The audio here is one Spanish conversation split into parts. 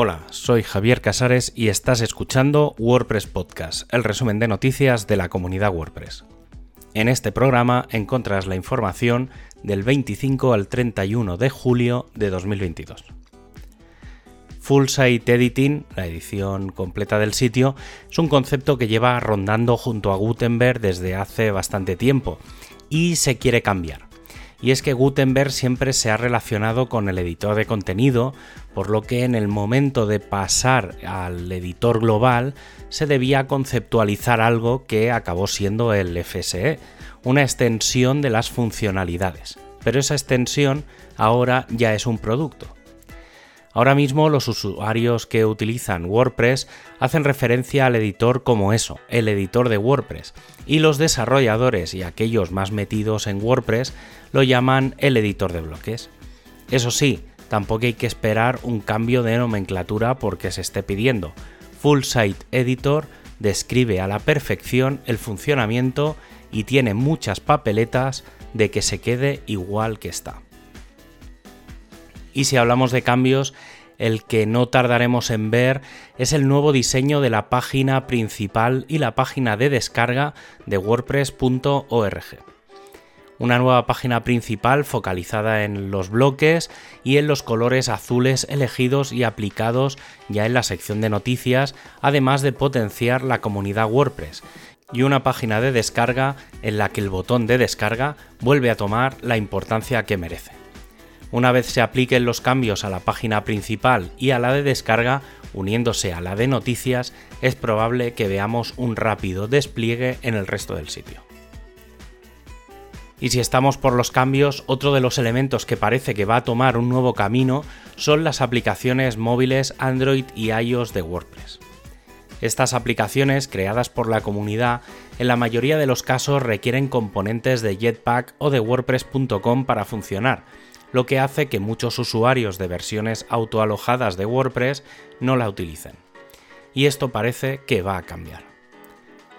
Hola, soy Javier Casares y estás escuchando WordPress Podcast, el resumen de noticias de la comunidad WordPress. En este programa encontrarás la información del 25 al 31 de julio de 2022. Full Site Editing, la edición completa del sitio, es un concepto que lleva rondando junto a Gutenberg desde hace bastante tiempo y se quiere cambiar. Y es que Gutenberg siempre se ha relacionado con el editor de contenido, por lo que en el momento de pasar al editor global se debía conceptualizar algo que acabó siendo el FSE, una extensión de las funcionalidades. Pero esa extensión ahora ya es un producto. Ahora mismo los usuarios que utilizan WordPress hacen referencia al editor como eso, el editor de WordPress, y los desarrolladores y aquellos más metidos en WordPress lo llaman el editor de bloques. Eso sí, tampoco hay que esperar un cambio de nomenclatura porque se esté pidiendo. Full Site Editor describe a la perfección el funcionamiento y tiene muchas papeletas de que se quede igual que está. Y si hablamos de cambios, el que no tardaremos en ver es el nuevo diseño de la página principal y la página de descarga de wordpress.org. Una nueva página principal focalizada en los bloques y en los colores azules elegidos y aplicados ya en la sección de noticias, además de potenciar la comunidad WordPress, y una página de descarga en la que el botón de descarga vuelve a tomar la importancia que merece. Una vez se apliquen los cambios a la página principal y a la de descarga, uniéndose a la de noticias, es probable que veamos un rápido despliegue en el resto del sitio. Y si estamos por los cambios, otro de los elementos que parece que va a tomar un nuevo camino son las aplicaciones móviles Android y iOS de WordPress. Estas aplicaciones, creadas por la comunidad, en la mayoría de los casos requieren componentes de Jetpack o de WordPress.com para funcionar, lo que hace que muchos usuarios de versiones autoalojadas de WordPress no la utilicen. Y esto parece que va a cambiar.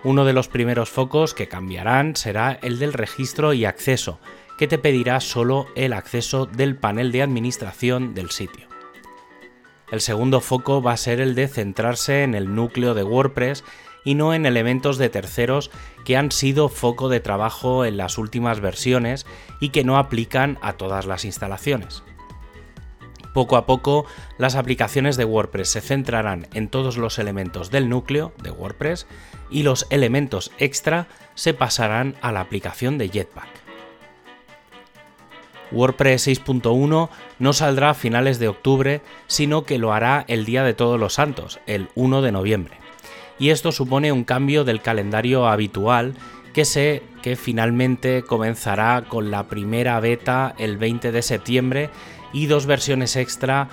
Uno de los primeros focos que cambiarán será el del registro y acceso, que te pedirá solo el acceso del panel de administración del sitio. El segundo foco va a ser el de centrarse en el núcleo de WordPress y no en elementos de terceros que han sido foco de trabajo en las últimas versiones y que no aplican a todas las instalaciones. Poco a poco, las aplicaciones de WordPress se centrarán en todos los elementos del núcleo de WordPress y los elementos extra se pasarán a la aplicación de Jetpack. WordPress 6.1 no saldrá a finales de octubre, sino que lo hará el día de todos los santos, el 1 de noviembre y esto supone un cambio del calendario habitual que sé que finalmente comenzará con la primera beta el 20 de septiembre y dos versiones extra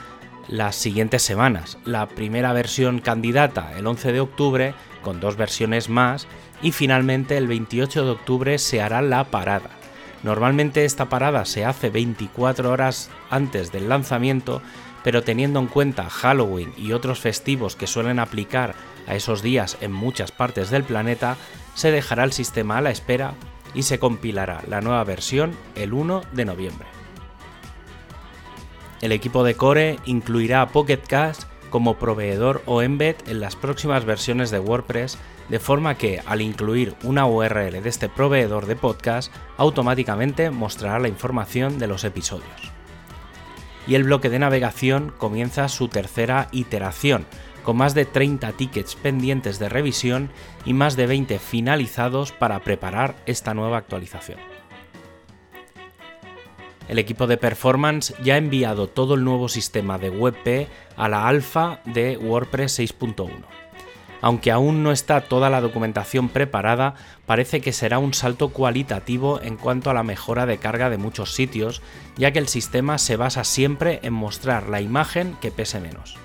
las siguientes semanas. La primera versión candidata el 11 de octubre con dos versiones más y finalmente el 28 de octubre se hará la parada. Normalmente esta parada se hace 24 horas antes del lanzamiento, pero teniendo en cuenta Halloween y otros festivos que suelen aplicar a esos días en muchas partes del planeta, se dejará el sistema a la espera y se compilará la nueva versión el 1 de noviembre. El equipo de Core incluirá a Pocket Cast como proveedor o embed en las próximas versiones de WordPress, de forma que al incluir una URL de este proveedor de podcast, automáticamente mostrará la información de los episodios. Y el bloque de navegación comienza su tercera iteración, con más de 30 tickets pendientes de revisión y más de 20 finalizados para preparar esta nueva actualización. El equipo de performance ya ha enviado todo el nuevo sistema de WebP a la alfa de WordPress 6.1. Aunque aún no está toda la documentación preparada, parece que será un salto cualitativo en cuanto a la mejora de carga de muchos sitios, ya que el sistema se basa siempre en mostrar la imagen que pese menos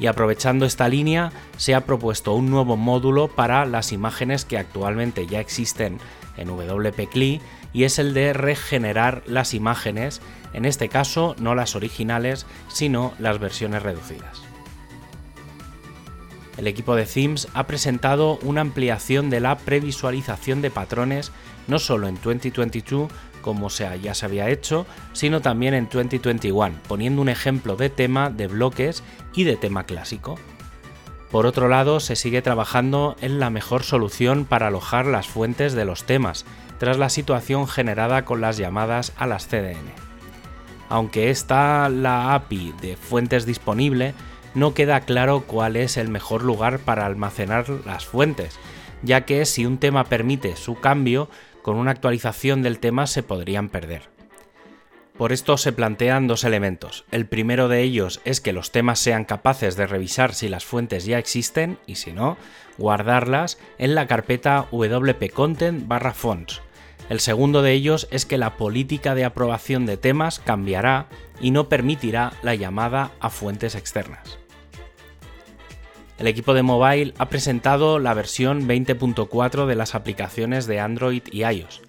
y aprovechando esta línea se ha propuesto un nuevo módulo para las imágenes que actualmente ya existen en WP y es el de regenerar las imágenes, en este caso no las originales, sino las versiones reducidas. El equipo de Themes ha presentado una ampliación de la previsualización de patrones no solo en 2022, como ya se había hecho, sino también en 2021, poniendo un ejemplo de tema de bloques y de tema clásico. Por otro lado, se sigue trabajando en la mejor solución para alojar las fuentes de los temas, tras la situación generada con las llamadas a las CDN. Aunque está la API de fuentes disponible, no queda claro cuál es el mejor lugar para almacenar las fuentes, ya que si un tema permite su cambio, con una actualización del tema se podrían perder. Por esto se plantean dos elementos. El primero de ellos es que los temas sean capaces de revisar si las fuentes ya existen y si no, guardarlas en la carpeta wp-content barra fonts. El segundo de ellos es que la política de aprobación de temas cambiará y no permitirá la llamada a fuentes externas. El equipo de mobile ha presentado la versión 20.4 de las aplicaciones de Android y iOS.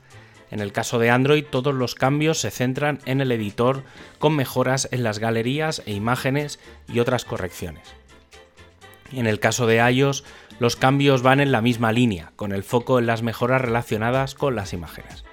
En el caso de Android, todos los cambios se centran en el editor con mejoras en las galerías e imágenes y otras correcciones. En el caso de iOS, los cambios van en la misma línea, con el foco en las mejoras relacionadas con las imágenes.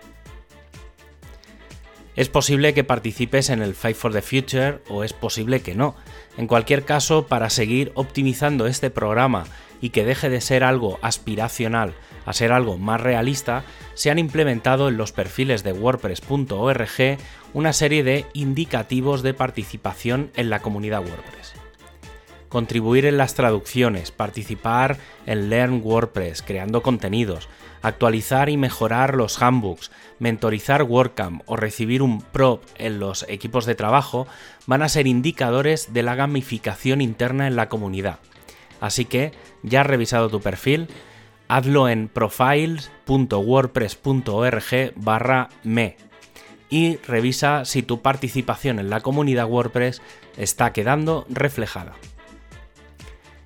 Es posible que participes en el Fight for the Future o es posible que no. En cualquier caso, para seguir optimizando este programa y que deje de ser algo aspiracional a ser algo más realista, se han implementado en los perfiles de wordpress.org una serie de indicativos de participación en la comunidad WordPress contribuir en las traducciones, participar en Learn WordPress, creando contenidos, actualizar y mejorar los handbooks, mentorizar WordCamp o recibir un prop en los equipos de trabajo van a ser indicadores de la gamificación interna en la comunidad. Así que, ya has revisado tu perfil, hazlo en profiles.wordpress.org barra me y revisa si tu participación en la comunidad WordPress está quedando reflejada.